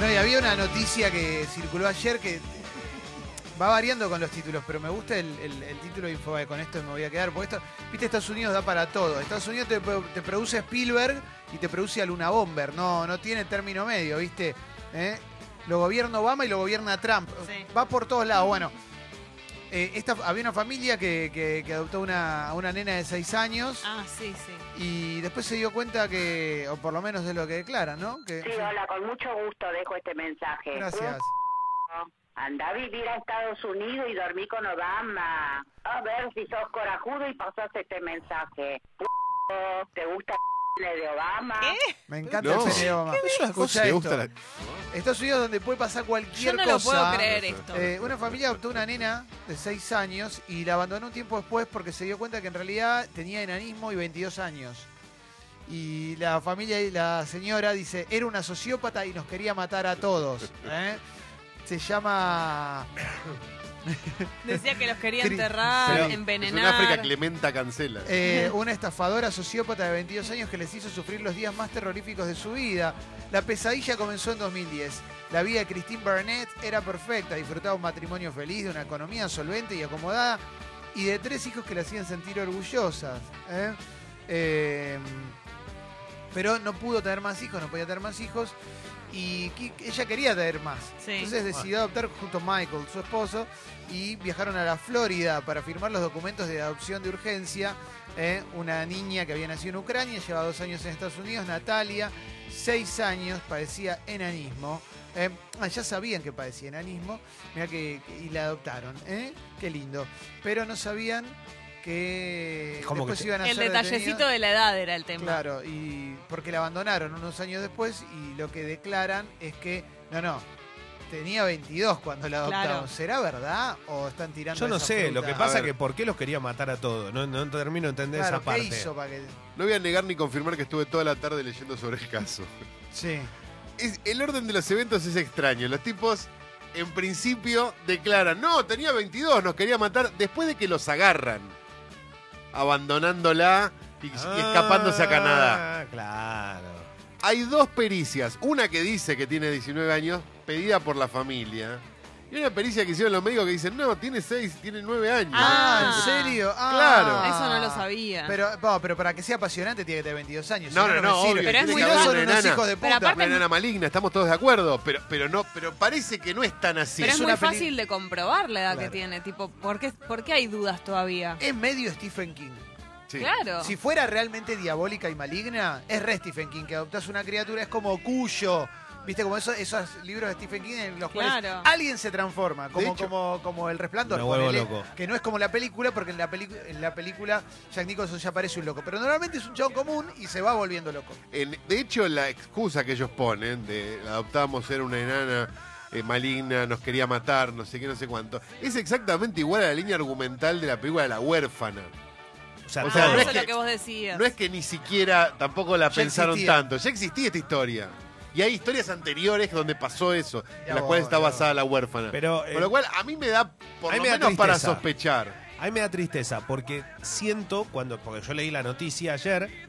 No, y había una noticia que circuló ayer que va variando con los títulos, pero me gusta el, el- el título de Infobae. Con esto me voy a quedar, porque esto, viste, Estados Unidos da para todo. Estados Unidos te, te produce Spielberg y te produce a Luna Bomber. No, no tiene término medio, viste. ¿Eh? Lo gobierna Obama y lo gobierna Trump. Sí. Va por todos lados. Bueno, eh, esta, había una familia que, que- que adoptó una, a una nena de 6 años Ah, sí, sí. y después se dio cuenta que, o por lo menos es lo que declaran, ¿no? Que, Sí, hola, con mucho gusto dejo este mensaje. Gracias. Anda a vivir a Estados Unidos y dormí con Obama. A ver si sos corajudo y pasás este mensaje. ¿Te gusta de Obama? Me encanta No. el pene de Obama. Escucha Me esto. gusta la- Estados Unidos donde puede pasar Yo cualquier no cosa. lo puedo creer esto. Eh, una familia adoptó una nena de 6 años y la abandonó un tiempo después porque se dio cuenta que en realidad tenía enanismo y 22 años. Y la familia y la señora dice, era una sociópata y nos quería matar a todos. ¿eh? Se llama... Decía que los quería Cri- enterrar, Pero- Es envenenar. un África Clementa cancela. Eh, una estafadora sociópata de 22 años que les hizo sufrir los días más terroríficos de su vida. La pesadilla comenzó en 2010. La vida de Christine Burnett era perfecta, disfrutaba un matrimonio feliz, de una economía solvente y acomodada y de tres hijos que la hacían sentir orgullosas. ¿eh? Eh, pero no pudo tener más hijos, no podía tener más hijos y ella quería tener más. Sí. Entonces decidió adoptar junto a Michael, su esposo, y viajaron a la Florida para firmar los documentos de adopción de urgencia. ¿eh? Una niña que había nacido en Ucrania, lleva dos años en Estados Unidos, Natalia, seis años, padecía enanismo. ¿eh? Ah, ya sabían que padecía enanismo, mira que, que- y la adoptaron, ¿eh? qué lindo. Pero no sabían que ¿Cómo que después te- iban a El ser detallecito detenidos. de la edad era el tema. Claro, y porque la abandonaron unos años después y lo que declaran es que, no, no, tenía 22 cuando la adoptaron. Claro. ¿Será verdad o están tirando Yo no esa sé, fruta? lo que pasa ver. que por qué los quería matar a todos. No, no termino de entender Claro, esa parte. ¿qué hizo para que...? No voy a negar ni confirmar que estuve toda la tarde leyendo sobre el caso. Sí. Es- el orden de los eventos es extraño. Los tipos, en principio, declaran, no, tenía 22, nos quería matar, después de que los agarran, abandonándola y, y escapándose a Canadá. Ah, claro. Hay dos pericias, una que dice que tiene 19 años, pedida por la familia, y una pericia que hicieron los médicos que dicen, no, tiene 6, tiene 9 años. Ah, Ah. ¿en serio? Ah. Claro. Eso no lo sabía. Pero, no, pero para que sea apasionante tiene que tener 22 años. si No, no, no, me sirve. obvio, Pero es muy no son una unos enana. hijos de Pero puta. aparte- Una enana maligna, estamos todos de acuerdo, pero, pero no, pero parece que no es tan así. Pero es, es muy una peli- fácil de comprobar la edad Claro. que tiene. Tipo, ¿por qué, ¿por qué hay dudas todavía? Es medio Stephen King. Sí. Claro. Si fuera realmente diabólica y maligna, es re Stephen King, que adoptás una criatura, es como Cuyo. ¿Viste? Como esos, esos libros de Stephen King en los cuales Claro. alguien se transforma, como, hecho- como, como El Resplandor. Me vuelvo ponele, loco. Que no es como la película, porque en la, pelicu- en la película Jack Nicholson ya parece un loco. Pero normalmente es un chabón común y se va volviendo loco. En- de hecho, la excusa que ellos ponen de adoptamos era una enana eh, maligna, nos quería matar, no sé qué, no sé cuánto, es exactamente igual a la línea argumental de la película de La huérfana. O sea, O sea, Ah, no todo. es eso es que- lo que vos decías. No es que ni siquiera tampoco la Ya pensaron existía. tanto, ya existía esta historia. Y hay historias anteriores donde pasó eso, en las cuales está basada la huérfana. Pero, eh, Con lo cual, a mí me da, por a mí lo me da menos, para tristeza. sospechar. A mí me da tristeza porque siento, cuando porque yo leí la noticia ayer,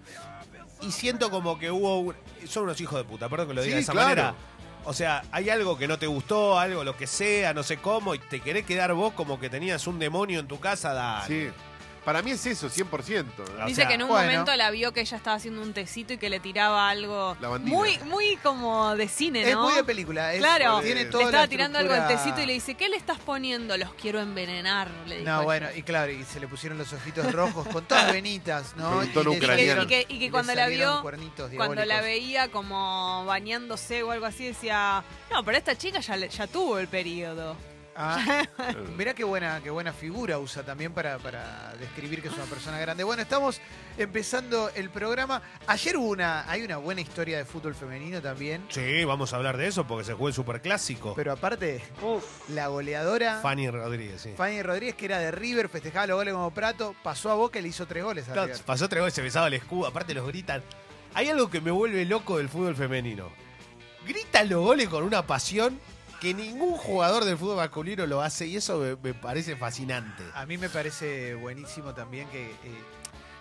y siento como que hubo. un- son unos hijos de puta, perdón que lo diga Sí, de esa claro. manera. O sea, hay algo que no te gustó, algo, lo que sea, no sé cómo, y te querés quedar vos como que tenías un demonio en tu casa, dale. Sí. Para mí es eso, 100%. O Dice sea, que en un bueno. momento la vio que ella estaba haciendo un tecito y que le tiraba algo muy muy como de cine, Es ¿no? muy de película. es- Claro, tiene le toda le estaba la tirando algo al estructura- tecito y le dice, ¿qué le estás poniendo? Los quiero envenenar, le dijo No, ella. bueno, y claro, y se le pusieron los ojitos rojos con todas venitas, ¿no? Un Y tono le Y que, ucraniano. y que- y que le cuando la salieron vio, cuernitos cuando la diabólicos. veía como bañándose o algo así, decía, no, pero esta chica ya, le- ya tuvo el periodo. Ah, mirá qué buena, qué buena figura usa también para, para describir que es una persona grande. Bueno, estamos empezando el programa. Ayer hubo una, hay una buena historia de fútbol femenino también. Sí, vamos a hablar de eso porque se jugó el superclásico. Pero aparte, la goleadora Fanny Rodríguez, sí. Fanny Rodríguez, que era de River, festejaba los goles como Prato, pasó a Boca y le hizo tres goles a River. pasó tres veces, se besaba el escudo, aparte los gritan. Hay algo que me vuelve loco del fútbol femenino. Gritan los goles con una pasión que ningún jugador del fútbol masculino lo hace y eso me, me parece fascinante. A mí me parece buenísimo también que, eh,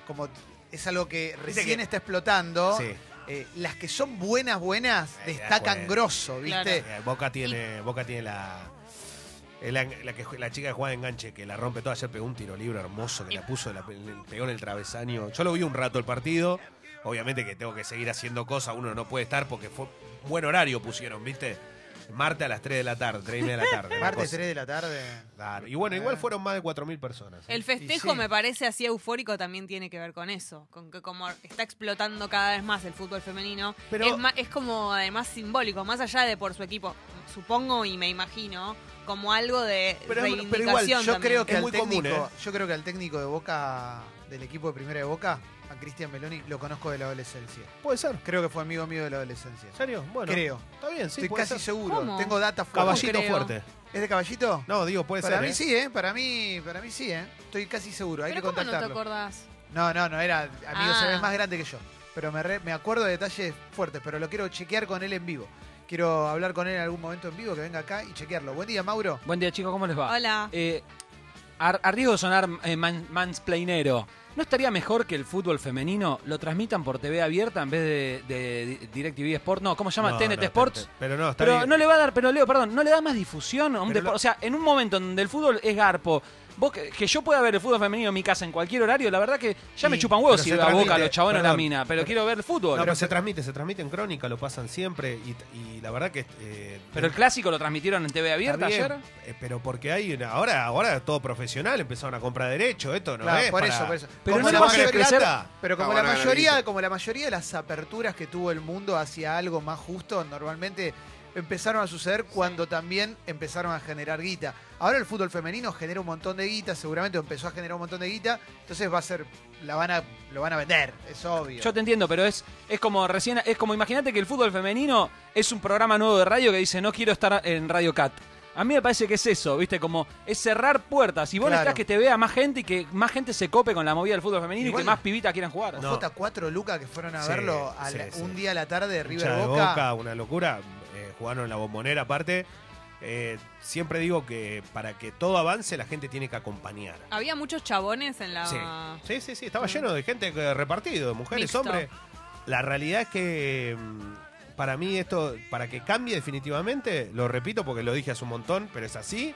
como es algo que recién que- está explotando, Sí. eh, las que son buenas, buenas, Eh, destacan bueno. grosso, ¿viste? Claro. Boca tiene, Boca tiene la, la, la que, la chica que juega de enganche, que la rompe toda. Ayer pegó un tiro libre hermoso que la puso, la pegó en el travesaño. Yo lo vi un rato el partido. Obviamente que tengo que seguir haciendo cosas. Uno no puede estar porque fue buen horario pusieron, ¿viste? Martes a las 3 de la tarde, 3 y media de la tarde. cosa. 3 de la tarde. Claro. Y bueno, igual fueron más de 4.000 personas. ¿eh? El festejo sí. me parece así eufórico también tiene que ver con eso, con que como está explotando cada vez más el fútbol femenino, Pero- es, ma- es como además simbólico, más allá de por su equipo, supongo y me imagino, como algo de Pero- pero reivindicación igual, Yo también. creo que Es muy común, técnico, ¿eh? yo creo que al técnico de Boca, del equipo de primera de Boca, a Cristian Meloni, lo conozco de la adolescencia. Puede ser. Creo que fue amigo mío de la adolescencia. ¿En serio? Bueno. Creo. Está bien, sí. Estoy puede casi ser. seguro. ¿Cómo? Tengo data fuerte. Caballito creo. fuerte. ¿Es de caballito? No, digo, puede para ser. mí ¿eh? sí, ¿eh? Para mí, para mí sí, ¿eh? Estoy casi seguro. Hay Pero que ¿cómo no te contactarlo. acordás? No, no, no, era amigo, Ah. se ve más grande que yo. Pero me, re- me acuerdo de detalles fuertes, pero lo quiero chequear con él en vivo. Quiero hablar con él en algún momento en vivo, que venga acá y chequearlo. Buen día, Mauro. Buen día, chicos, ¿cómo les va? Hola. Eh, a, a riesgo de sonar eh, man- mansplainero, ¿no estaría mejor que el fútbol femenino lo transmitan por TV abierta en vez de, de DirecTV Sport? No, ¿cómo se llama? No, TNT no, Sports. Pero no, está Pero bien. no le va a dar, pero Leo, perdón, no le da más difusión a un Pero depor- lo- O sea, en un momento en donde el fútbol es garpo, vos que, que yo pueda ver el fútbol femenino en mi casa en cualquier horario, la verdad que ya me Y- chupan huevos pero si se va a boca los chabones o la perdón, mina, pero pero- quiero ver el fútbol. No, pero, pero se transmite, se transmite en crónica, lo pasan siempre y, y la verdad que... eh, el clásico lo transmitieron en TV abierta bien, ayer. eh, pero porque hay una, ahora ahora es todo profesional, empezaron a comprar derecho, esto no Claro, es por para- eso, por eso. Pero Como no la a mayoría- crecer- Pero la como la mayoría de las aperturas que tuvo el mundo hacia algo más justo, normalmente empezaron a suceder cuando también empezaron a generar guita. Ahora el fútbol femenino genera un montón de guita, seguramente empezó a generar un montón de guita, entonces va a ser, la van a, lo van a vender, es obvio. Yo te entiendo, pero es, es como recién, es como imagínate que el fútbol femenino es un programa nuevo de radio que dice no quiero estar en Radio Cat. A mí me parece que es eso, ¿viste? Como es cerrar puertas. Y vos Claro. necesitas que te vea más gente y que más gente se cope con la movida del fútbol femenino Igual- y que más pibitas quieran jugar. No. J4 Lucas que fueron a Sí, verlo a sí, la- sí. un día a la tarde de hincha River de Boca. una locura. eh, jugaron en la bombonera aparte. Eh, siempre digo que para que todo avance la gente tiene que acompañar. Había muchos chabones en la... Sí. sí, sí, sí, estaba lleno de gente que- repartido, de mujeres, Mixto. hombres. La realidad es que mm, para mí esto, para que cambie definitivamente, lo repito porque lo dije hace un montón, pero es así,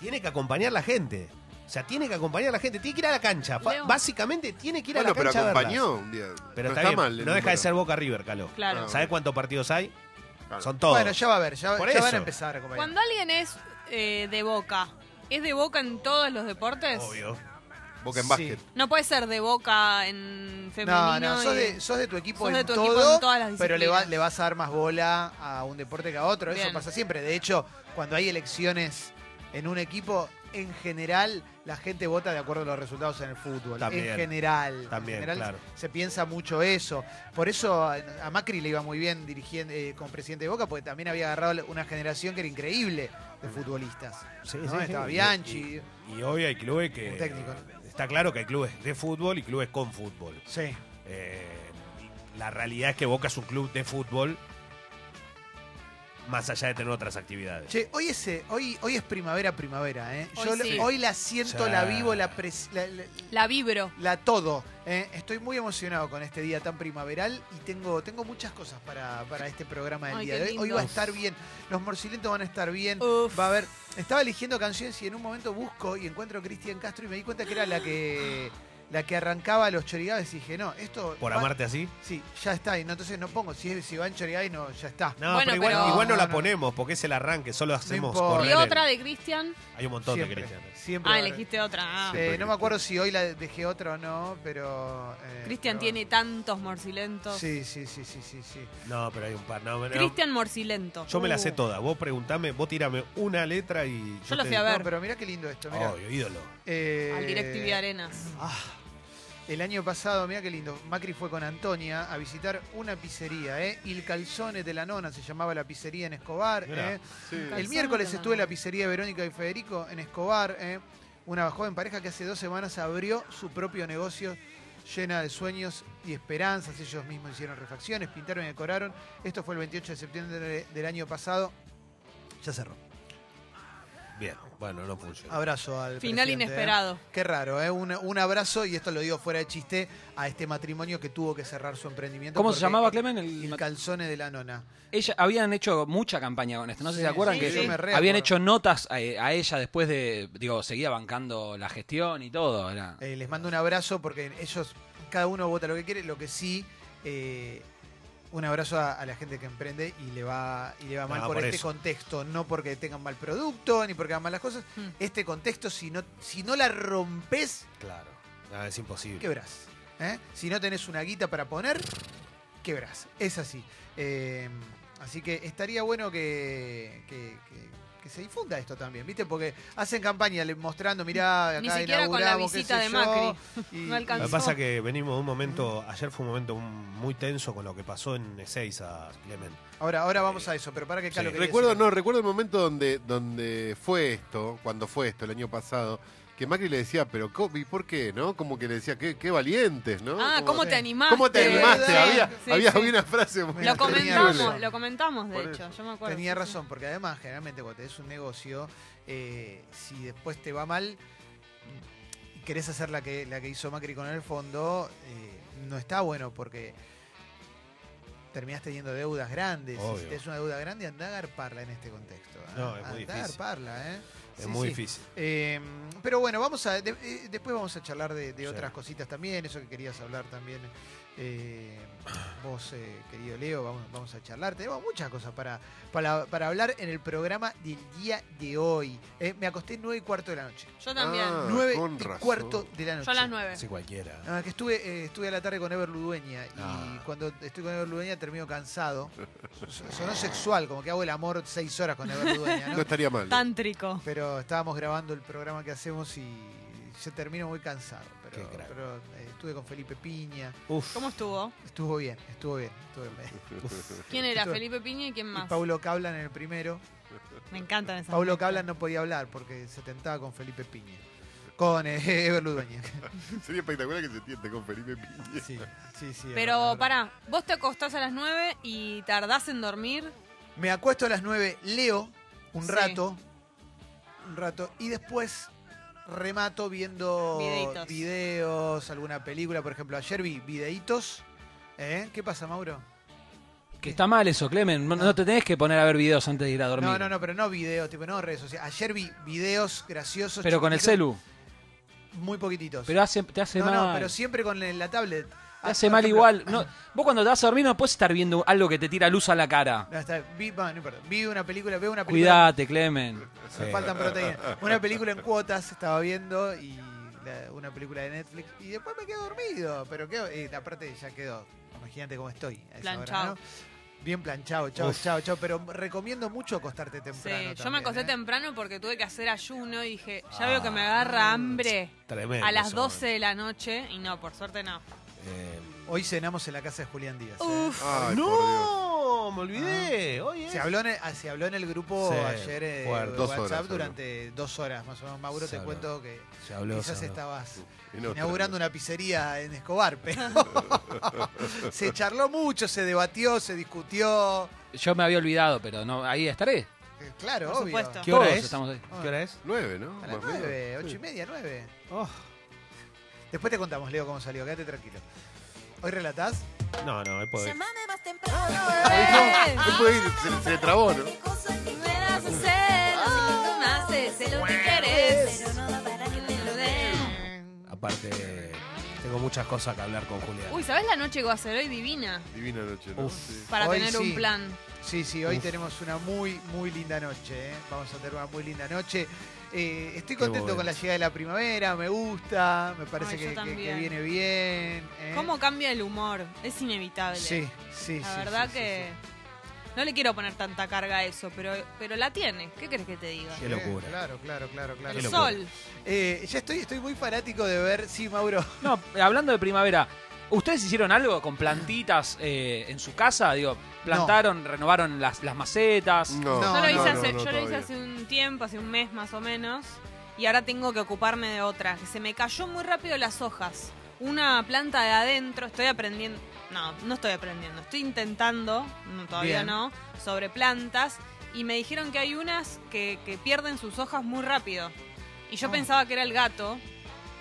tiene que acompañar la gente. O sea, tiene que acompañar la gente, tiene que ir a la cancha. Leo. Básicamente tiene que ir a la pero cancha. a verlas. acompañó un día. Pero no está, está bien, mal. el no deja de ser Boca River, Caló. Claro. Ah, ¿Sabes cuántos partidos hay? Claro. Son todos. Bueno, ya va a ver, ya, Por ya van a empezar a acompañar. Cuando alguien es eh, de Boca, ¿es de Boca en todos los deportes? Obvio. Boca en Sí. básquet. No puede ser de Boca en femenino. No, no, sos y- de, sos de tu equipo, sos en, de tu todo, equipo en todas las pero le, va- disciplinas. le vas a dar más bola a un deporte que a otro. Eso pasa siempre. De hecho, cuando hay elecciones en un equipo, en general, la gente vota de acuerdo a los resultados en el fútbol. También. En general. También, en general claro. se piensa mucho eso. Por eso a a Macri le iba muy bien dirigiendo eh, como presidente de Boca, porque también había agarrado una generación que era increíble de futbolistas. Sí, ¿no? sí, sí. Estaba Y- Bianchi. Y, y hoy hay clubes que. Un técnico. Está claro que hay clubes de fútbol y clubes con fútbol. Sí. Eh, la realidad es que Boca es un club de fútbol más allá de tener otras actividades. Che, hoy es, eh, hoy, hoy es primavera, primavera, ¿eh? Hoy Yo sí. hoy la siento, la vivo, la, pres- la, la- La vibro. la todo. ¿eh? Estoy muy emocionado con este día tan primaveral y tengo, tengo muchas cosas para, para este programa del Ay, día qué de hoy. Hoy lindo. va a estar bien, los morcilentos van a estar bien. Uf. Va a haber. Estaba eligiendo canciones y en un momento busco y encuentro a Cristian Castro y me di cuenta que era la que la que arrancaba los chorigabes y dije, no, esto. Por va- amarte así. Sí, ya está. Y no, entonces no pongo. Si, si va en chorigabes, no, ya está. No, Bueno, pero igual, pero- igual no, la no. ponemos porque es el arranque, solo hacemos importa. correr ¿Y el- otra de Cristian? Hay un montón siempre, de cristianos. Siempre. Ah, elegiste otra. Ah. Eh, no me acuerdo si hoy la dejé otra o no, pero. eh, Cristian pero tiene tantos morcilentos. Sí, sí, sí, sí, sí, sí. No, pero hay un par. No, no. Cristian Morcilento. Yo me la Uh. sé toda. Vos preguntame, vos tirame una letra y. Yo la te- fui a ver. No, pero mira qué lindo esto, mira. Obvio, ídolo. Eh, Al DirecTV Arenas. ah, el año pasado, mira qué lindo, Macri fue con Antonia a visitar una pizzería, ¿eh? Il Calzone de la Nona se llamaba la pizzería en Escobar. Mirá. ¿eh? Sí. El miércoles estuve en la pizzería de Verónica y Federico en Escobar, ¿eh? una joven pareja que hace dos semanas abrió su propio negocio llena de sueños y esperanzas. Ellos mismos hicieron refacciones, pintaron y decoraron. Esto fue el 28 de septiembre del año pasado. Ya cerró. Bien, bueno, no funciona. Abrazo al Final presidente, ¿eh? inesperado. Qué raro, ¿eh? Un, un abrazo, y esto lo digo fuera de chiste, a este matrimonio que tuvo que cerrar su emprendimiento. ¿Cómo se llamaba, Clemen? El El calzone de la nona. Ella, habían hecho mucha campaña con esto. No sé si se acuerdan sí, que sí. me re habían acuerdo. hecho notas a, a ella después de. Digo, seguía bancando la gestión y todo. Era, Eh, les mando un abrazo porque ellos, cada uno vota lo que quiere, lo que sí, eh, un abrazo a, a la gente que emprende y le va, y le va mal No, por, por este eso. contexto, no porque tengan mal producto ni porque hagan malas cosas. Hmm. Este contexto, si no, si no la rompes, Claro. No, es imposible. quebrás. ¿eh? Si no tenés una guita para poner, quebrás. Es así. Eh, así que estaría bueno que, que- que- que se difunda esto también, ¿viste? Porque hacen campaña mostrando, mirá, acá Ni siquiera con la visita de yo, Macri. y- No alcanzó. Lo que pasa es que venimos de un momento, ayer fue un momento muy tenso con lo que pasó en Ezeiza, Clemen. Ahora, ahora vamos a eso, pero para que Sí. Carlos quería Recuerdo, decir no, recuerdo el momento donde, donde fue esto, cuando fue esto, el año pasado, que Macri le decía, pero ¿cómo- ¿y por qué? ¿No? Como que le decía, qué, qué valientes, ¿no? Ah, Como- ¿cómo te animaste? ¿Cómo te animaste? Sí, había sí, había, sí. había una frase muy Lo comentamos, lo comentamos, de hecho. Yo me acuerdo. Tenía sí, sí. razón, porque además, generalmente cuando tenés un negocio, eh, si después te va mal y querés hacer la que, la que hizo Macri con el fondo, eh, no está bueno porque terminás teniendo deudas grandes. Y Obvio. si tenés una deuda grande, andá a garparla en este contexto. ¿eh? No, es muy Andá a difícil. garparla, ¿eh? Es Sí, muy sí. difícil. Eh, pero bueno, vamos a de- eh, después vamos a charlar de, otras cositas también, eso que querías hablar también. Eh, vos, eh, querido Leo, vamos, vamos a charlar. Tenemos muchas cosas para, para, para hablar en el programa del día de hoy. Eh, me acosté nueve y cuarto de la noche. Yo también. Ah, nueve con y razón. cuarto de la noche. Yo a las nueve. Así cualquiera. Ah, que estuve, eh, estuve a la tarde con Ever Ludueña y Ah. cuando estoy con Ever Ludueña termino cansado. So- Sonó sexual, como que hago el amor seis horas con Ever Ludueña, No ¿no? estaría mal. Tántrico. pero estábamos grabando el programa que hacemos y yo termino muy cansado. Pero, Qué crack. pero, eh, estuve con Felipe Piña, Uf. ¿Cómo estuvo? estuvo bien, estuvo bien. Estuvo bien. ¿Quién era? Estuvo- ¿Felipe Piña y quién Y más? Paulo Cablan en el primero. Me encantan esas. Paulo. Cablan no podía hablar porque se tentaba con Felipe Piña. Con eh, Ever Ludueña. Sería espectacular que se tiente con Felipe Piña. Sí, sí, sí. es Pero verdad, es verdad. pará, vos te acostás a las 9 y tardás en dormir. Me acuesto a las 9, leo un Sí. rato, un rato, y después remato viendo Videitos. videos, alguna película. Por ejemplo, ayer vi videitos. ¿Eh? ¿Qué pasa, Mauro? Que está mal eso, Clemen. No, no te tenés que poner a ver videos antes de ir a dormir. No, no, no, pero no videos, tipo, no redes sociales. Ayer vi videos graciosos. Pero con el chiquititos, celu. Muy poquititos. Pero hace, te hace no, mal. no, pero siempre con la tablet. Te hace mal igual. No, vos cuando te vas a dormir no puedes estar viendo algo que te tira luz a la cara. No, está, vi, bueno, no importa. Vi una película, veo una película. Cuídate, Clemen. Me Sí. faltan proteínas. Una película en cuotas estaba viendo y la- una película de Netflix y después me quedo dormido. Pero quedo, y aparte ya quedó. Imagínate cómo estoy. a esa hora, Planchado. ¿no? Bien planchado, chao, Uf. chao, chao. Pero recomiendo mucho acostarte Sí, temprano. yo me también, acosté ¿eh? temprano porque tuve que hacer ayuno y dije, ya veo que me agarra hambre Tremendo. a las eso, 12 de la noche y no, por suerte no. Eh, Hoy cenamos en la casa de Julián Díaz. ¿eh? Uf, Ay, no, me olvidé. Oye, Se habló, en el, ah, se habló en el grupo Sí, ayer eh, fuerte. de Dos WhatsApp horas habló. durante dos horas más o menos. Mauro, Se te habló. cuento que se habló. se quizás habló. estabas inaugurando una pizzería en Escobar, pero se charló mucho, se debatió, se discutió. Yo me había olvidado, pero no, ahí estaré. Eh, Claro, Por obvio. supuesto. ¿Qué hora Todos es? estamos ahí. ¿Qué hora es? Nueve, ¿no? A las Más o menos. nueve, ocho y media, nueve. Oh, Después te contamos, Leo, cómo salió. Quédate tranquilo. ¿Hoy relatás? no, no, ahí puedo ir. Llámame más temprano. Eh, Él puede ir, se, se le trabó, ¿no? me das un celo, si tú me haces, sé lo que quieres, Pero no da para que que te te lo dé. Aparte, tengo muchas cosas que hablar con Julián. Uy, ¿sabés la noche que va a ser hoy divina? Divina noche, ¿no? Uf. Sí. Para Hoy tener sí. un plan. Sí, sí, hoy Uf. tenemos una muy, muy linda noche. ¿eh? Vamos a tener una muy linda noche. Eh, estoy contento con la llegada de la primavera, me gusta, me parece Ay, que, que- que también. viene bien. ¿eh? ¿Cómo cambia el humor? Es inevitable. Sí, sí, La sí, verdad sí, sí, que sí. no le quiero poner tanta carga a eso, pero, pero la tiene. ¿Qué crees que te diga? Qué locura. Eh, Claro, claro, claro, claro. El sol. Eh, ya estoy, estoy muy fanático de ver, sí, Mauro. No, hablando de primavera, ¿ustedes hicieron algo con plantitas eh, en su casa? Digo, plantaron, renovaron las, las macetas. No, No, yo lo hice, no, hace, no, yo lo hice hace un tiempo, hace un mes más o menos, y ahora tengo que ocuparme de otra. que Se me cayó muy rápido las hojas. Una planta de adentro, estoy aprendiendo, no, no estoy aprendiendo, estoy intentando, no, todavía Bien. no, sobre plantas, y me dijeron que hay unas que, que pierden sus hojas muy rápido. Y yo Oh. pensaba que era el gato,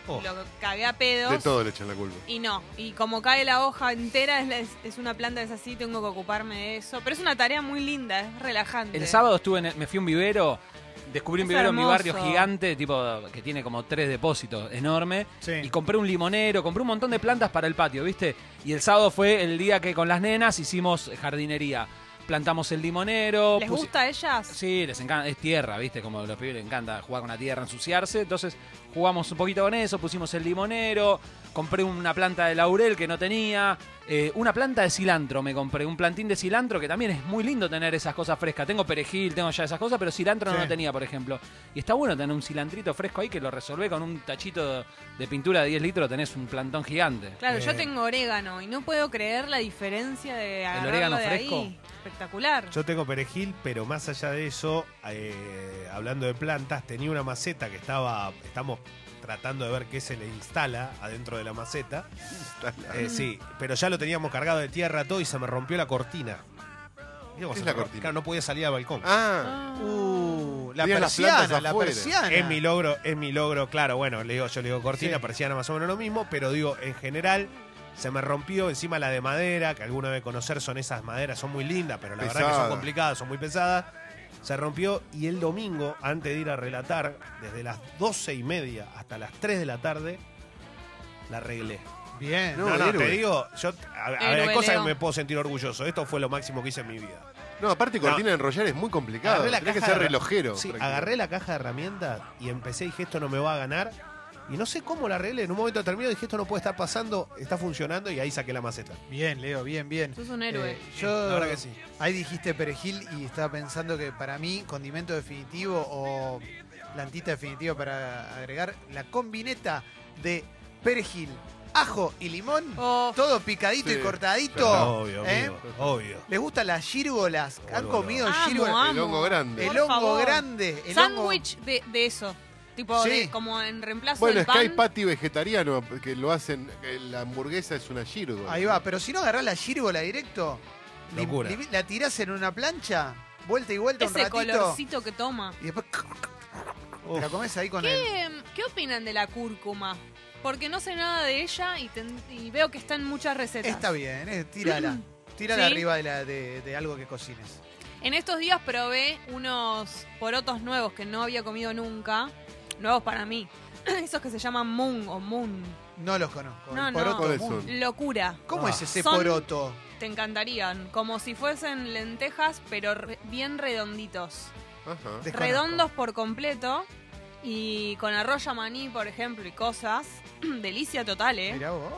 Oh. lo cagué a pedos. De todo le echan la culpa. Y no, y como cae la hoja entera, es, la- es- es una planta es así, tengo que ocuparme de eso. Pero es una tarea muy linda, es relajante. El sábado estuve en el- me fui a un vivero, descubrí un vivero en mi barrio gigante, tipo que tiene como tres depósitos, enorme. Sí. Y compré un limonero, compré un montón de plantas para el patio, ¿viste? Y el sábado fue el día que con las nenas hicimos jardinería. Plantamos el limonero. ¿Les pusi- gusta a ellas? Sí, les encanta, es tierra, ¿viste? Como a los pibes les encanta jugar con la tierra, ensuciarse. Entonces jugamos un poquito con eso, pusimos el limonero, compré una planta de laurel que no tenía, eh, una planta de cilantro me compré, un plantín de cilantro que también es muy lindo tener esas cosas frescas. Tengo perejil, tengo ya esas cosas, pero cilantro no Sí. lo tenía, por ejemplo. Y está bueno tener un cilantrito fresco ahí que lo resolvé con un tachito de pintura de 10 litros, tenés un plantón gigante. Claro, yo Eh. tengo orégano y no puedo creer la diferencia de agarrarlo orégano de fresco? ahí. Espectacular. Yo tengo perejil, pero más allá de eso, eh, hablando de plantas, tenía una maceta que estaba, estamos tratando de ver qué se le instala adentro de la maceta. Eh, sí, pero ya lo teníamos cargado de tierra todo y se me rompió la cortina. ¿Viste cómo ¿Qué es la cortina? Claro, no podía salir al balcón. Ah. Uh, la persiana, la persiana. Es mi logro, es mi logro, claro, bueno, le digo, yo le digo cortina, Sí. persiana más o menos lo mismo, pero digo, en general se me rompió encima la de madera, que alguno debe conocer, son esas maderas, son muy lindas, pero la verdad que son complicadas, son muy pesadas. Se rompió y el domingo, antes de ir a relatar, desde las doce y media hasta las 3 de la tarde, la arreglé. Bien. No, No, no, te digo, yo, a, a ver, hay cosas que me puedo sentir orgulloso. Esto fue lo máximo que hice en mi vida. no, aparte cortina de enrollar es muy complicado. Tenés que ser relojero. Sí, agarré la caja de herramientas y empecé y dije, esto no me va a ganar. Y no sé cómo la arreglé. En un momento terminó dije, esto no puede estar pasando, está funcionando y ahí saqué la maceta. Bien, Leo, bien, bien. Sos un héroe. Eh, yo, La verdad que sí. Ahí dijiste perejil y estaba pensando que para mí, condimento definitivo o plantita definitiva para agregar, la combineta de perejil, ajo y limón, Oh, todo picadito Sí, y cortadito. Obvio, ¿eh? amigo, obvio. ¿Les gustan las gírgolas? ¿Han comido gírgolas? amo. El hongo grande. El hongo grande. Hongo... sándwich de, de eso. Tipo, Sí. de- como en reemplazo Bueno, del es que hay pan. patty vegetariano que lo hacen. que La hamburguesa es una gírgola. Ahí va, pero si no agarrás la gírgola directo, Locura. lim- la tirás en una plancha, vuelta y vuelta un Ese ratito. colorcito que toma. Y después te la comes ahí con el. ¿Qué, ¿Qué opinan de la cúrcuma? Porque no sé nada de ella y, ten- y veo que está en muchas recetas. Está bien, eh, tírala. Tírala ¿Sí? arriba de, la, de, de algo que cocines. En estos días probé unos porotos nuevos que no había comido nunca. Nuevos para mí. Esos que se llaman moon o moon. No los conozco. No, el poroto ¿Cuáles moon. son? Locura. ¿Cómo Ah. es ese Son- poroto? Te encantarían. Como si fuesen lentejas, pero re- bien redonditos. Ajá. Desconozco. Redondos por completo. Y con arroz maní, por ejemplo, y cosas. Delicia total, ¿eh? Mirá vos,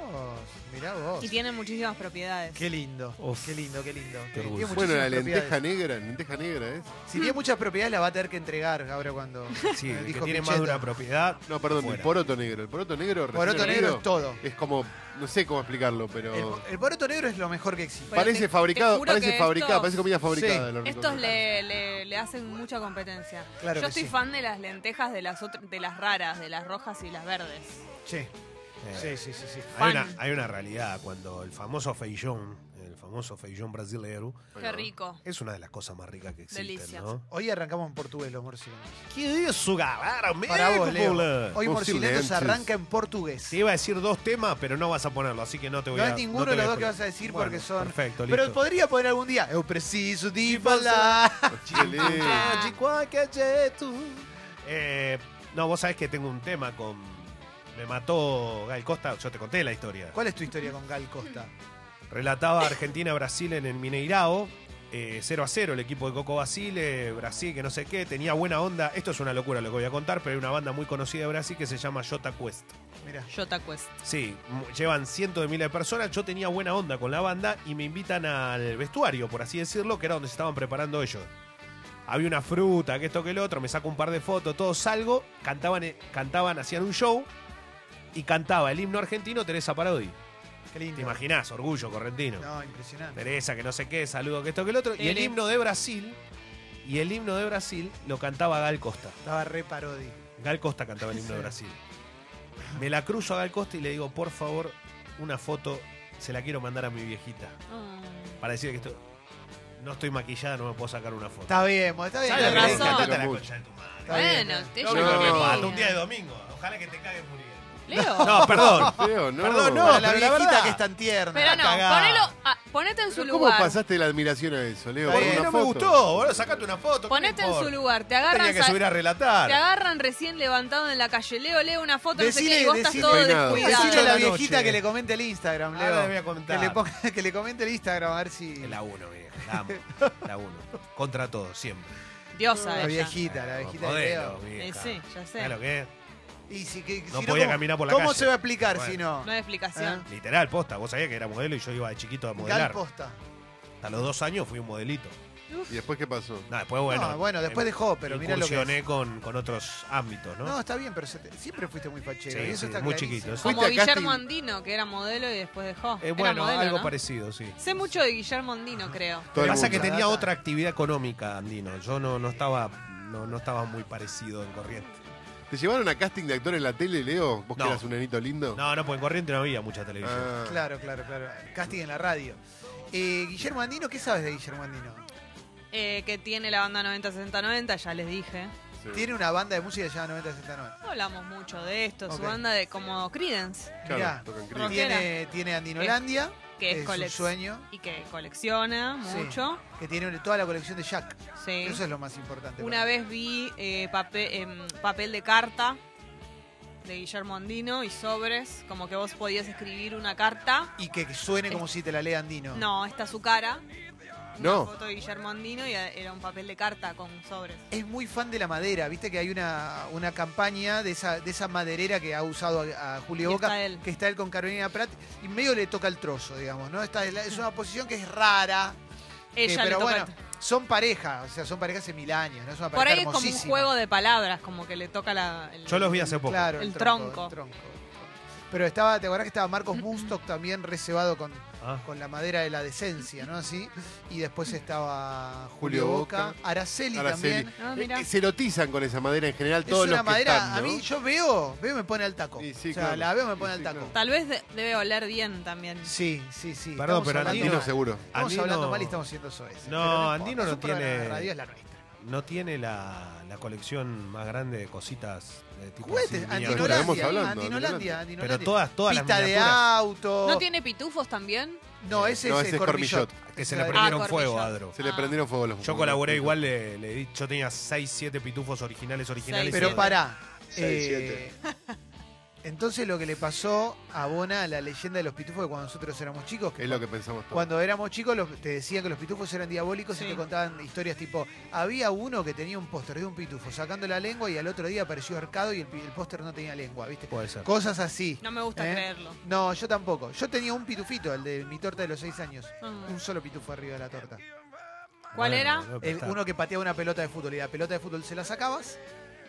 mirá vos. Y tienen muchísimas propiedades. Qué lindo, Uf. qué lindo, qué lindo. Qué Tiene. Bueno, la lenteja negra, lenteja negra es. Si tiene muchas propiedades, la va a tener que entregar ahora cuando. Sí, el que dijo tiene más de una propiedad. No, perdón, Fuera. el poroto negro. El poroto negro. recién Poroto negro es todo. Es como, no sé cómo explicarlo, pero. El, el poroto negro es lo mejor que existe. Pero parece te- fabricado, parece fabricado, estos- parece comida fabricada. Sí. lo Estos le, le- le hacen mucha competencia. Claro Yo sí. fan de las lentejas de las otras, de las raras, de las rojas y las verdes. Sí, Eh, sí, sí, sí. sí. Hay una, hay una realidad cuando el famoso feijón, el famoso feijón brasileiro, Qué rico. es una de las cosas más ricas que existen, Delicia. ¿no? Hoy arrancamos en portugués los morcilentos. ¿Qué eso, galera? Para vos, Leo. Hoy morcilentos arranca en portugués. Te iba a decir dos temas, pero no vas a ponerlo, así que no te voy No a es ninguno te de los voy dos que vas a decir Bueno, porque son. Perfecto, Pero listo. podría poner algún día. Eu preciso de falar. Chile. De cualquier jeito. Eh, no, vos sabés que tengo un tema con. Me mató Gal Costa, yo te conté la historia. ¿Cuál es tu historia con Gal Costa? Relataba Argentina-Brasil en el Mineirao. eh, 0 a 0 el equipo de Coco Basile, Brasil, que no sé qué, tenía buena onda. Esto es una locura lo que voy a contar, pero hay una banda muy conocida de Brasil que se llama Jota Quest. Mira. Jota Quest. Sí, llevan cientos de miles de personas. Yo tenía buena onda con la banda y me invitan al vestuario, por así decirlo, que era donde se estaban preparando ellos. Había una fruta, que esto, que el otro, me saco un par de fotos, todo salgo, cantaban, eh, cantaban, hacían un show y cantaba el himno argentino Teresa Parodi. Qué lindo. ¿Te imaginás? Orgullo correntino. No, impresionante. Teresa, que no sé qué, saludo, que esto, que el otro. Y el himno de Brasil, y el himno de Brasil lo cantaba Gal Costa. Estaba re parodi. Gal Costa cantaba el himno de. Brasil. Me la cruzo a Gal Costa y le digo, por favor, una foto, se la quiero mandar a mi viejita. Oh. Para decir que esto. no estoy maquillada, no me puedo sacar una foto. Está bien, está bien. ¿Sabes lo Tenés que es? razón. Cállate la Mucho. concha de tu madre. Está bien, Bueno, te No. falta, un día de domingo. Ojalá que te cagues muriendo. Leo. No, perdón. Feo, no. Perdón, no. Para la pero la viejita verdad- que es tan tierna. Pero no, cagada. ponelo, ah, ponete en su ¿Cómo lugar. pasaste de la admiración a eso, Leo? Está ¿Por ¿Por qué bien. una no me foto? gustó? Boludo, sacate una foto. ¿qué Ponete me en su importa? lugar. Te Tenía agarran, que sa- subir a relatar. te agarran recién levantado en la calle. Leo, Leo una foto, no sé Decile- qué, y vos estás decile- todo Peinado. descuidado. Decile a la la viejita noche. que le comente el Instagram, Leo. Ahora le voy a comentar. Que le, ponga- que le comente el Instagram a ver si. La 1, vieja. La amo. La 1. Contra todo, siempre. Diosa La ella. viejita, la viejita de Leo. vieja. Eh, sí, ya sé. ¿Sabes lo que es? Y si, que, No si podía ¿cómo- caminar por la ¿Cómo calle. se va a explicar Bueno. si no? No hay explicación. Literal, posta. Vos sabías que era modelo y yo iba de chiquito a modelar. posta. Hasta los dos años fui un modelito. ¿Y después qué pasó? No, después, bueno. No, bueno, después dejó, pero mira lo que con, con otros ámbitos, ¿no? No, está bien, pero te- siempre fuiste muy fachero. Sí, y eso sí, está muy clarísimo. chiquito, sí. Como Fuiste a Guillermo Andino, que era modelo y después dejó. Eh, Era bueno, modelo, algo ¿no? parecido, sí. Sé mucho de Guillermo Andino, creo. Todo el Pasa mundo. que tenía otra actividad económica, Andino. Yo no, no estaba no, no estaba muy parecido en corriente. ¿Te llevaron a casting de actor en la tele, Leo? ¿Vos No. que eras un nenito lindo? No, no, porque en corriente no había mucha televisión. Ah. Claro, claro, claro. Casting en la radio. Eh, Guillermo Andino, ¿qué sabes de Guillermo Andino? Eh, que tiene la banda 90-60-90, ya les dije. Sí. Tiene una banda de música que se llama 9069. No hablamos mucho de esto. Ok. Su banda de como Credence, Claro, Mirá, tocan. Tiene, tiene Andinolandia, que es, es su colec- sueño. y que colecciona Sí. mucho. Que tiene toda la colección de Jack. Sí. Eso es lo más importante. Una vez vi eh, papel, em, papel de carta de Guillermo Andino y sobres, como que vos podías escribir una carta. Y que suene como si te la lea Andino. No, está su cara. No. Una foto de Guillermo Andino y era un papel de carta con sobres. Es muy fan de la madera. Viste que hay una, una campaña de esa, de esa maderera que ha usado a, a Julio Y Boca. está él. Que está él con Carolina Pratt. Y medio le toca el trozo, digamos, ¿no? Esta es, la- es una posición que es rara. Ella le pero toca bueno, el- son pareja. O sea, son parejas hace mil años, ¿no? Es una Por ahí es como un juego de palabras, como que le toca la. el- Yo los vi hace poco. Claro, El el tronco. el tronco. Pero estaba, ¿te acordás que estaba Marcos Munstock también reservado con, Ah. con la madera de la decencia, ¿no? Así. Y después estaba Julio Julio Boca, Boca, Araceli, Araceli. también. Ah, Eh, mira. eh, se erotizan con esa madera en general, Es todos una los que madera, a mí yo veo, veo y me pone al taco. Sí, sí, o sea, claro. la veo y me Sí, pone al sí, taco. claro. Tal vez de- debe oler bien también. Sí, sí, sí. Perdón, Estamos pero hablando- Andino seguro. Estamos Andino- hablando mal y estamos siendo soez. No, Andino no tiene- radio es la nuestra. No tiene la, la colección más grande de cositas de tipo Juguetes, así, miniaturas. Andinolandia, Andinolandia, hablando, Andinolandia, Andinolandia. Pero todas, todas las Pista de miniaturas auto. ¿No tiene pitufos también? No, ese No, es ese el es Cormillot. que se le de- prendieron Ah, fuego a. Adro. Se le Ah. prendieron fuego los Yo colaboré igual, le, le di, yo tenía 6, 7 pitufos originales, originales. Seis, Pero pará. Seis, eh, entonces lo que le pasó abona a la leyenda de los pitufos de cuando nosotros éramos chicos. Que Es lo que pensamos todos. Cuando éramos chicos los- te decían que los pitufos eran diabólicos Sí. y te contaban historias tipo, había uno que tenía un póster de un pitufo sacando la lengua y al otro día apareció arcado y el, pi- el póster no tenía lengua, ¿viste? Puede ser. Cosas así. No me gusta ¿Eh? creerlo. No, yo tampoco. Yo tenía un pitufito, el de mi torta de los seis años. Mm. Un solo pitufo arriba de la torta. ¿Cuál era? El- uno que pateaba una pelota de fútbol y la pelota de fútbol se la sacabas,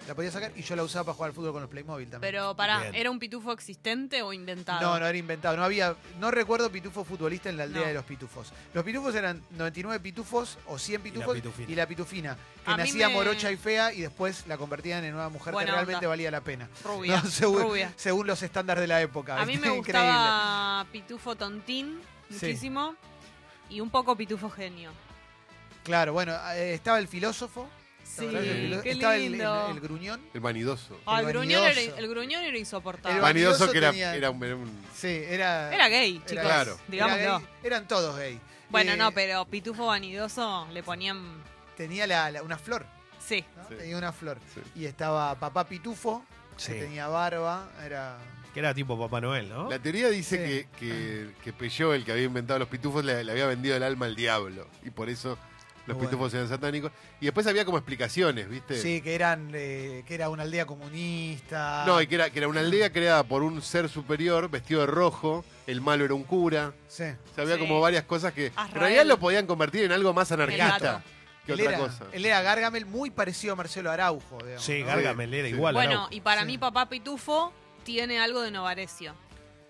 la podías sacar y yo la usaba para jugar al fútbol con los Playmobil también. Pero pará, Bien. ¿era un pitufo existente o inventado? No, no era inventado. No había, no recuerdo pitufo futbolista en la aldea No. de los pitufos. Los pitufos eran 99 pitufos o 100 pitufos pitufina. y la pitufina, que A nacía me- morocha y fea y después la convertían en una mujer Buena que realmente onda. valía la pena. Rubia. No, según, rubia. según los estándares de la época. A mí me Increíble. gustaba Pitufo Tontín Sí. muchísimo. Y un poco Pitufo Genio. Claro, bueno, eh, estaba el filósofo. Sí, qué estaba el- el- lindo. el gruñón. El vanidoso. Ah, el, el gruñón era, vanidoso. el gruñón era insoportable. El Vanidoso vanidoso que era, tenía- era un, era un- Sí, era. Era gay, era- chicos. Claro. Digámoslo. era gay. Eran todos gay. Bueno, Eh, no, pero Pitufo Vanidoso le ponían. Tenía la- la- una flor. Sí. ¿no? Sí. Tenía una flor. Sí. Y estaba papá Pitufo, Sí. que tenía barba. Era. Que era tipo Papá Noel, ¿no? La teoría dice Sí. que, que, que Peugeot, el que había inventado los pitufos, le, le había vendido el alma al diablo. Y por eso los Bueno. pitufos eran satánicos. Y después había como explicaciones, ¿viste? Sí, que eran eh, que era una aldea comunista. No, y que era, que era una aldea creada por un ser superior vestido de rojo. El malo era un cura. Sí. O sea, había Sí. como varias cosas que en Azrael. realidad lo podían convertir en algo más anarquista que él otra era, cosa. Él era Gargamel muy parecido a Marcelo Araujo. digamos, Sí, ¿no? Gargamel era Sí. igual. Bueno, Araujo. y para Sí. mí papá Pitufo tiene algo de Novarecio.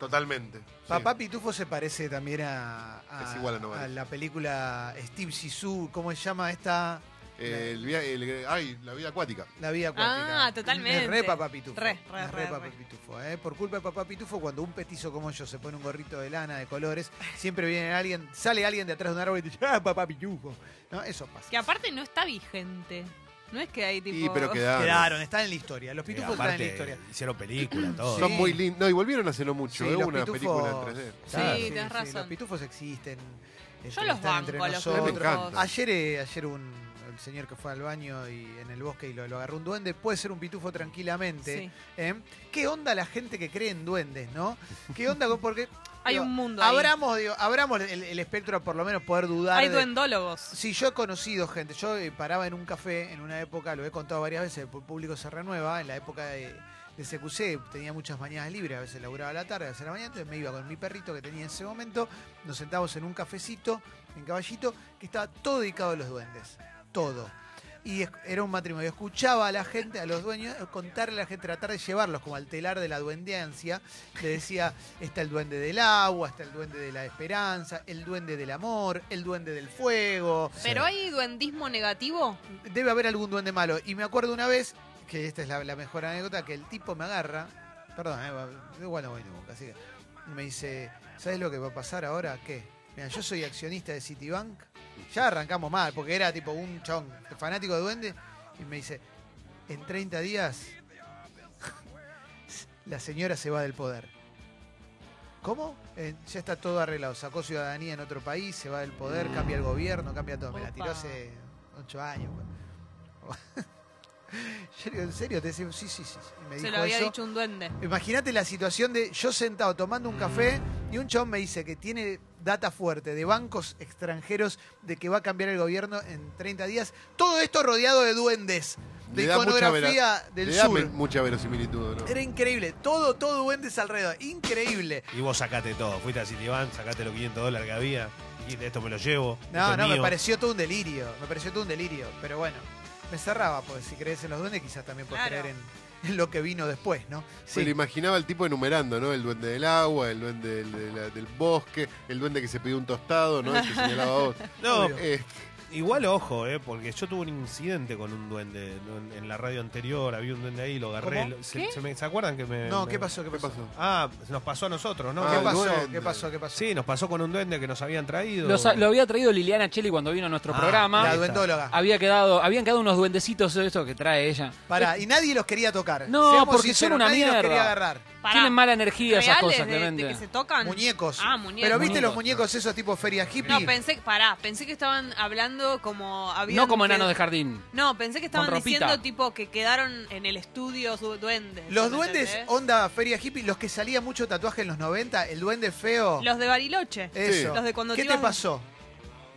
Totalmente. sí. Papá Pitufo se parece también a, a- Es igual a Novares. la película Steve Sisu, ¿cómo se llama esta? Eh, el, via- el- ay, la vida acuática. La vida acuática. Ah, totalmente. Es re papá pitufo. Re, re, Es re, papá re. pitufo. ¿eh? Por culpa de papá pitufo, cuando un petizo como yo se pone un gorrito de lana de colores, siempre viene alguien, sale alguien de atrás de un árbol y dice, ah, papá pitufo. ¿No? Eso pasa. Que aparte no está vigente. No es que hay tipo. Y pero quedaron. Quedaron, están en la historia. Los Eh, pitufos están en la historia. hicieron películas, todo. Sí. Son muy lindos. No, y volvieron hace no mucho. Sí, ¿eh? los una pitufos- película en 3D. Sí, Claro, tenés razón. Los pitufos existen. Yo este, los están entre banco, los nosotros. Me encanta. Ayer, eh, ayer un el señor que fue al baño y en el bosque y lo, lo agarró un duende, puede ser un pitufo tranquilamente. Sí. ¿eh? ¿Qué onda la gente que cree en duendes, no? ¿Qué onda porque Hay digo, un mundo ahí. Abramos, digo, abramos el, el espectro por lo menos poder dudar. Hay de- duendólogos. Sí, yo he conocido gente. Yo eh, paraba en un café en una época, lo he contado varias veces, el público se renueva. En la época de, de CQC tenía muchas mañanas libres, a veces laburaba a la tarde, a veces a la mañana. Entonces me iba con mi perrito que tenía en ese momento. Nos sentábamos en un cafecito, en Caballito, que estaba todo dedicado a los duendes. Todo. Y es- era un matrimonio. Escuchaba a la gente, a los dueños, contarle a la gente, tratar de llevarlos como al telar de la duendeancia. Le decía, está el duende del agua, está el duende de la esperanza, el duende del amor, el duende del fuego. Pero hay duendismo negativo. Debe haber algún duende malo. Y me acuerdo una vez, que esta es la, la mejor anécdota, que el tipo me agarra, perdón, eh, igual no voy nunca, así que me dice, ¿sabes lo que va a pasar ahora? ¿Qué? Mira, yo soy accionista de Citibank. Ya arrancamos mal, porque era tipo un chabón fanático de duende. Y me dice, en 30 días la señora se va del poder. ¿Cómo? Eh, ya está todo arreglado. Sacó ciudadanía en otro país, se va del poder, cambia el gobierno, cambia todo. Me la tiró hace ocho años. Yo digo, ¿En serio? Te decía, sí, sí, sí. Y me Se dijo lo había eso. dicho un duende. Imagínate la situación de yo sentado tomando un café y un chabón me dice que tiene data fuerte de bancos extranjeros de que va a cambiar el gobierno en 30 días. Todo esto rodeado de duendes, de Le da mucha iconografía vera- del le da sur. me- mucha verosimilitud, ¿no? Era increíble. Todo, todo duendes alrededor. Increíble. Y vos sacaste todo. Fuiste a Citibank, sacaste los 500 dólares que había. Dijiste, esto me lo llevo. No, es no, me mío. pareció todo un delirio. Me pareció todo un delirio. Pero bueno, me cerraba, porque si crees en los duendes, quizás también puedes Claro. creer en, en lo que vino después, ¿no? Se lo imaginaba el tipo enumerando, ¿no? El duende del agua, el duende del, del bosque, el duende que se pidió un tostado, ¿no? El que señalaba vos. No. Igual ojo, eh, porque yo tuve un incidente con un duende en, en la radio anterior. Había un duende ahí, lo agarré. ¿Cómo? lo- Se, ¿Qué? se me- ¿se acuerdan que me. No, me- ¿qué pasó? ¿Qué ¿Qué pasó? Ah, nos pasó a nosotros, ¿no? Ah, ¿Qué pasó? duende. ¿Qué pasó? ¿Qué pasó? Sí, nos pasó con un duende que nos habían traído. Lo, había traído Liliana Cheli cuando vino a nuestro Ah, programa. La duendóloga. Había quedado, habían quedado unos duendecitos esto que trae ella. Pará, y nadie los quería tocar. No, Seamos porque son sinceros, una nadie los mierda. quería agarrar. Pará. Tienen mala energía esas ¿Reales cosas, de- de, Clemente. que se tocan? Muñecos. Ah, muñecos. Pero viste los Muñecos, esos tipo feria hippie. No, pensé, pará, pensé que estaban hablando como habían no como que- enanos de jardín. No, pensé que estaban Con ropita. diciendo tipo que quedaron en el estudio su duendes. Los ¿me duendes, entendés? onda feria hippie, los que salía mucho tatuaje en los 90, el duende feo. Los de Bariloche. eso. Los de cuando ¿Qué te te ibas- pasó?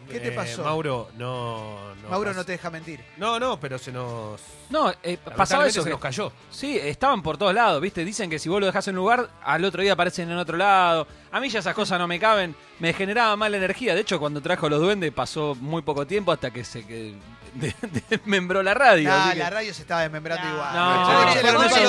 ¿Qué te Eh, pasó? Mauro, no. no Mauro no te deja mentir. No, no, pero se nos. No, eh, pasaba eso. se que- nos cayó. Sí, estaban por todos lados, ¿viste? Dicen que si vos lo dejás en un lugar, al otro día aparecen en otro lado. A mí ya esas cosas no me caben. Me generaba mala energía. De hecho, cuando trajo los duendes pasó muy poco tiempo hasta que se que, desmembró la radio. Ah, así que- la radio se estaba desmembrando No. igual. No, duendes,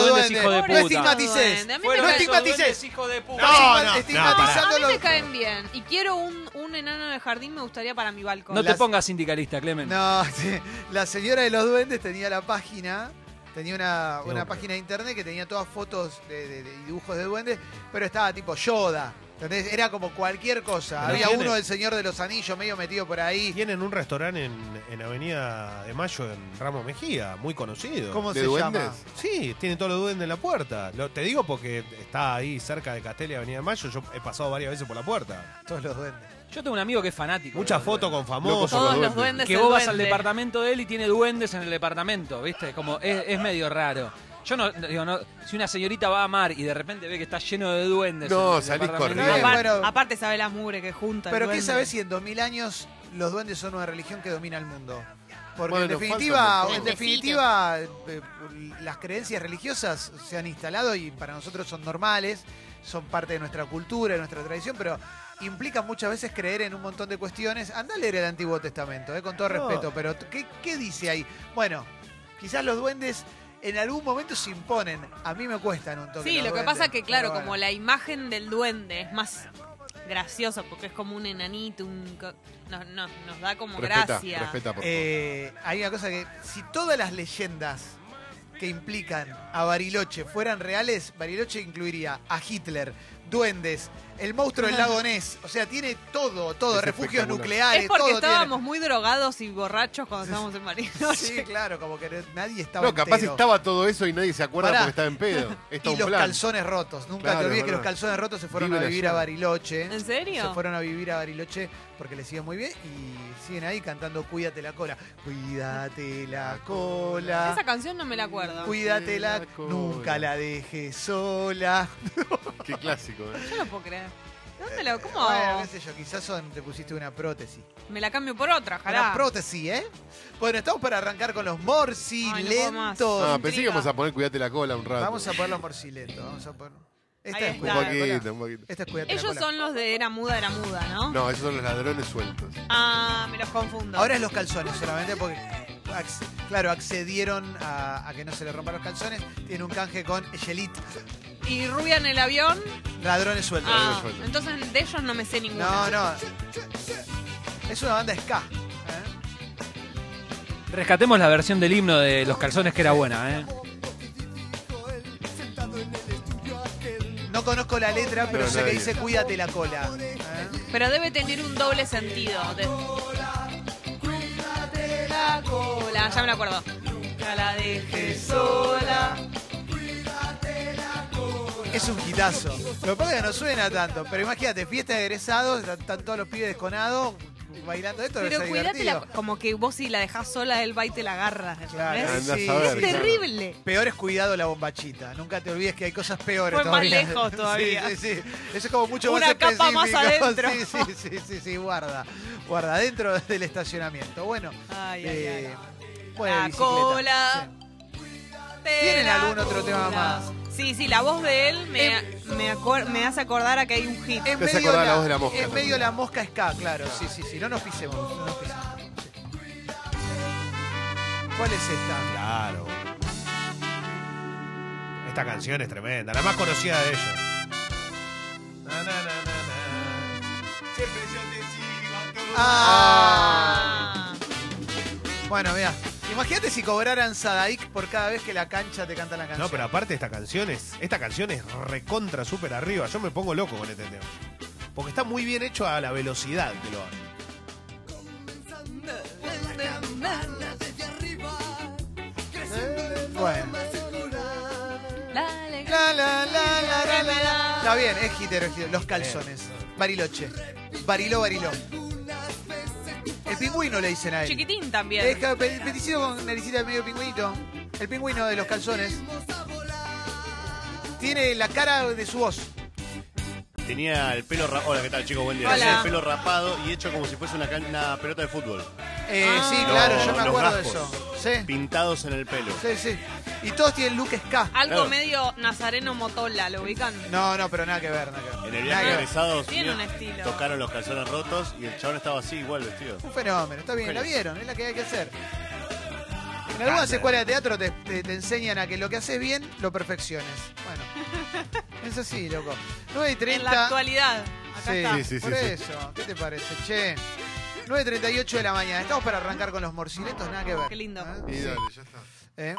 duendes. hijo de No puta. estigmatices. Duende, a mí No estigmatices. hijo de puta. No, no, A mí me caen bien. Y quiero un, un enano de jardín, me gustaría para mi balcón. No te Las- pongas sindicalista, Clemen. No, sí. la señora de los duendes tenía la página, tenía una, una página de internet que tenía todas fotos de, de- de dibujos de duendes, pero estaba tipo Yoda. ¿Entendés? Era como cualquier cosa. Pero Había tiene- uno del Señor de los Anillos medio metido por ahí. Tienen un restaurante en, en Avenida de Mayo, en Ramos Mejía, muy conocido. ¿Cómo ¿De se duendes? llama? Sí, tiene todos los duendes en la puerta. Lo, te digo porque está ahí cerca de Castel y Avenida de Mayo. Yo he pasado varias veces por la puerta. Todos los duendes. Yo tengo un amigo que es fanático. Muchas de los fotos duendes. con famosos. Todos los los duendes. duendes. Que el vos vas al duende. departamento de él y tiene duendes en el departamento, ¿viste? Como es, es medio raro. Yo no, no- digo, no, si una señorita va a amar y de repente ve que está lleno de duendes. No, en el salís departamento- corriendo. Bien, Aparte, bueno. aparte sabe la mugre que junta. el Pero ¿qué duende. sabes si en 2000 años los duendes son una religión que domina el mundo? Porque Bueno, en falta definitiva, un en montón. definitiva eh, las creencias religiosas se han instalado y para nosotros son normales, son parte de nuestra cultura, de nuestra tradición, pero implican muchas veces creer en un montón de cuestiones. Anda a leer el Antiguo Testamento, eh, con todo No. respeto, pero ¿qué, ¿qué dice ahí? Bueno, quizás los duendes en algún momento se imponen. A mí me cuestan un toque. Sí, lo que duendes, pasa que, claro, como bueno. la imagen del duende es más gracioso porque es como un enanito, un no, no, nos da como Respeta, gracia. respeta, por favor. Eh, hay una cosa que, si todas las leyendas que implican a Bariloche fueran reales, Bariloche incluiría a Hitler, duendes, el monstruo del lago Ness, o sea, tiene todo, todo, Es refugios espectacular. nucleares, Es porque todo estábamos muy drogados y borrachos cuando estábamos en tiene. Bariloche. Sí, claro, como que nadie estaba No, capaz entero. estaba todo eso y nadie se acuerda Pará. porque estaba en pedo. Y un los plan. calzones rotos. Nunca Claro, te olvides que verdad. los calzones rotos se fueron Viven a vivir allá. a Bariloche. ¿En serio? Se fueron a vivir a Bariloche porque les iba muy bien y siguen ahí cantando Cuídate la cola. Cuídate la cola. Esa canción no me la acuerdo. Cuídate la, la cola. nunca la dejes sola. Qué clásico. ¿eh? Yo no puedo creer. ¿De dónde la.? ¿Cómo? Bueno, qué sé yo, quizás son, te pusiste una prótesis. Me la cambio por otra, Una ojalá. prótesis, ¿eh? Bueno, estamos para arrancar con los morsi Ay, no puedo más. lentos. Ah, Intriga. pensé que íbamos a poner cuídate la cola un rato. Vamos a poner los morsi lentos. Vamos a poner. Esta Ahí es. Un Cuídate la cola. poquito, un poquito. Esta es Cuídate la Ellos cola. son los de Era Muda, Era Muda, ¿no? No, esos son los ladrones sueltos. Ah, me los confundo. Ahora es los calzones solamente porque, claro, accedieron a, a que no se le rompan los calzones. Tiene un canje con Echelit, ¿Y Rubia en el avión? ladrones sueltos. Ah, entonces de ellos no me sé ninguno. No, no. Es una banda ska. ¿eh? Rescatemos la versión del himno de los calzones que era buena, ¿eh? No conozco la letra, pero No, sé que dice cuídate la cola. ¿eh? Pero debe tener un doble sentido. De... la cola. Ya me lo acuerdo. Nunca la dejes sola. Es un quitazo. Lo que pasa es que no suena tanto, pero imagínate, fiesta de egresados, están, están todos los pibes desconados bailando esto, debe Pero ser cuídate, la, divertido. como que vos si la dejás sola, él va y te la agarra. Es claro. terrible. Peor es cuidado la bombachita. Nunca te olvides que hay cosas peores Fue más todavía. lejos todavía. Sí, sí, sí. Eso es como mucho Una más capa más específico. adentro. Sí, sí, sí, sí, sí, guarda. Guarda, dentro del estacionamiento. Bueno, Ay, ay, eh, bueno, La bicicleta. cola. Sí. ¿Tienen algún otro tema más? Sí, sí, la voz de él me, me, acor- me hace acordar a que hay un hit. En medio, acordar la, la voz de la mosca en medio la mosca ska, claro. Sí, sí, sí. No nos pisemos. No nos pisemos. ¿Cuál es esta? Claro. Esta canción es tremenda, la más conocida de ellos. Na, na, na, na, na. Siempre yo te sigo a tu Ah. Ah. Bueno, mira. Imagínate si cobraran Sadaik por cada vez que la cancha te canta la canción. No, pero aparte esta canción es, esta canción es recontra súper arriba. Yo me pongo loco con este tema. Porque está muy bien hecho a la velocidad que lo hace. Bueno. La alegría. La, la, la, la, la, la, la. Está bien, es hitero, es hitero. Los calzones. Bariloche. Bariló, bariló. El pingüino le dicen a él. Chiquitín también. Deja pe- peticito con naricita de medio pingüinito. El pingüino de los calzones. Tiene la cara de su voz. Tenía el pelo rapado. Hola, ¿qué tal, chicos? Buen día. Hola. Tenía el pelo rapado y hecho como si fuese una, can- una pelota de fútbol. Eh, Ah. sí, claro, yo me Los acuerdo de rasgos. eso. Sí, Pintados en el pelo. sí, sí. Y todos tienen look ska. Algo Claro. medio Nazareno Motola, ¿lo ubican? No, no, pero nada que ver, nada que ver. En el Nada viaje que de ver. egresados Tiene un estilo. tocaron los calzones rotos y el chabón estaba así, igual vestido. Un fenómeno, está bien, la Genio. vieron, es la que hay que hacer. En algunas escuelas de teatro te, te- te enseñan a que lo que haces bien lo perfecciones. Bueno, es así, loco. 9 y 30. En la actualidad. Acá Sí, está. Sí, sí, por sí, sí. eso. ¿Qué te parece, che? 9.38 de la mañana. Estamos para arrancar con los morciletos, nada que ver. Qué lindo. ¿Eh? Y dale, ya está. ¿Eh?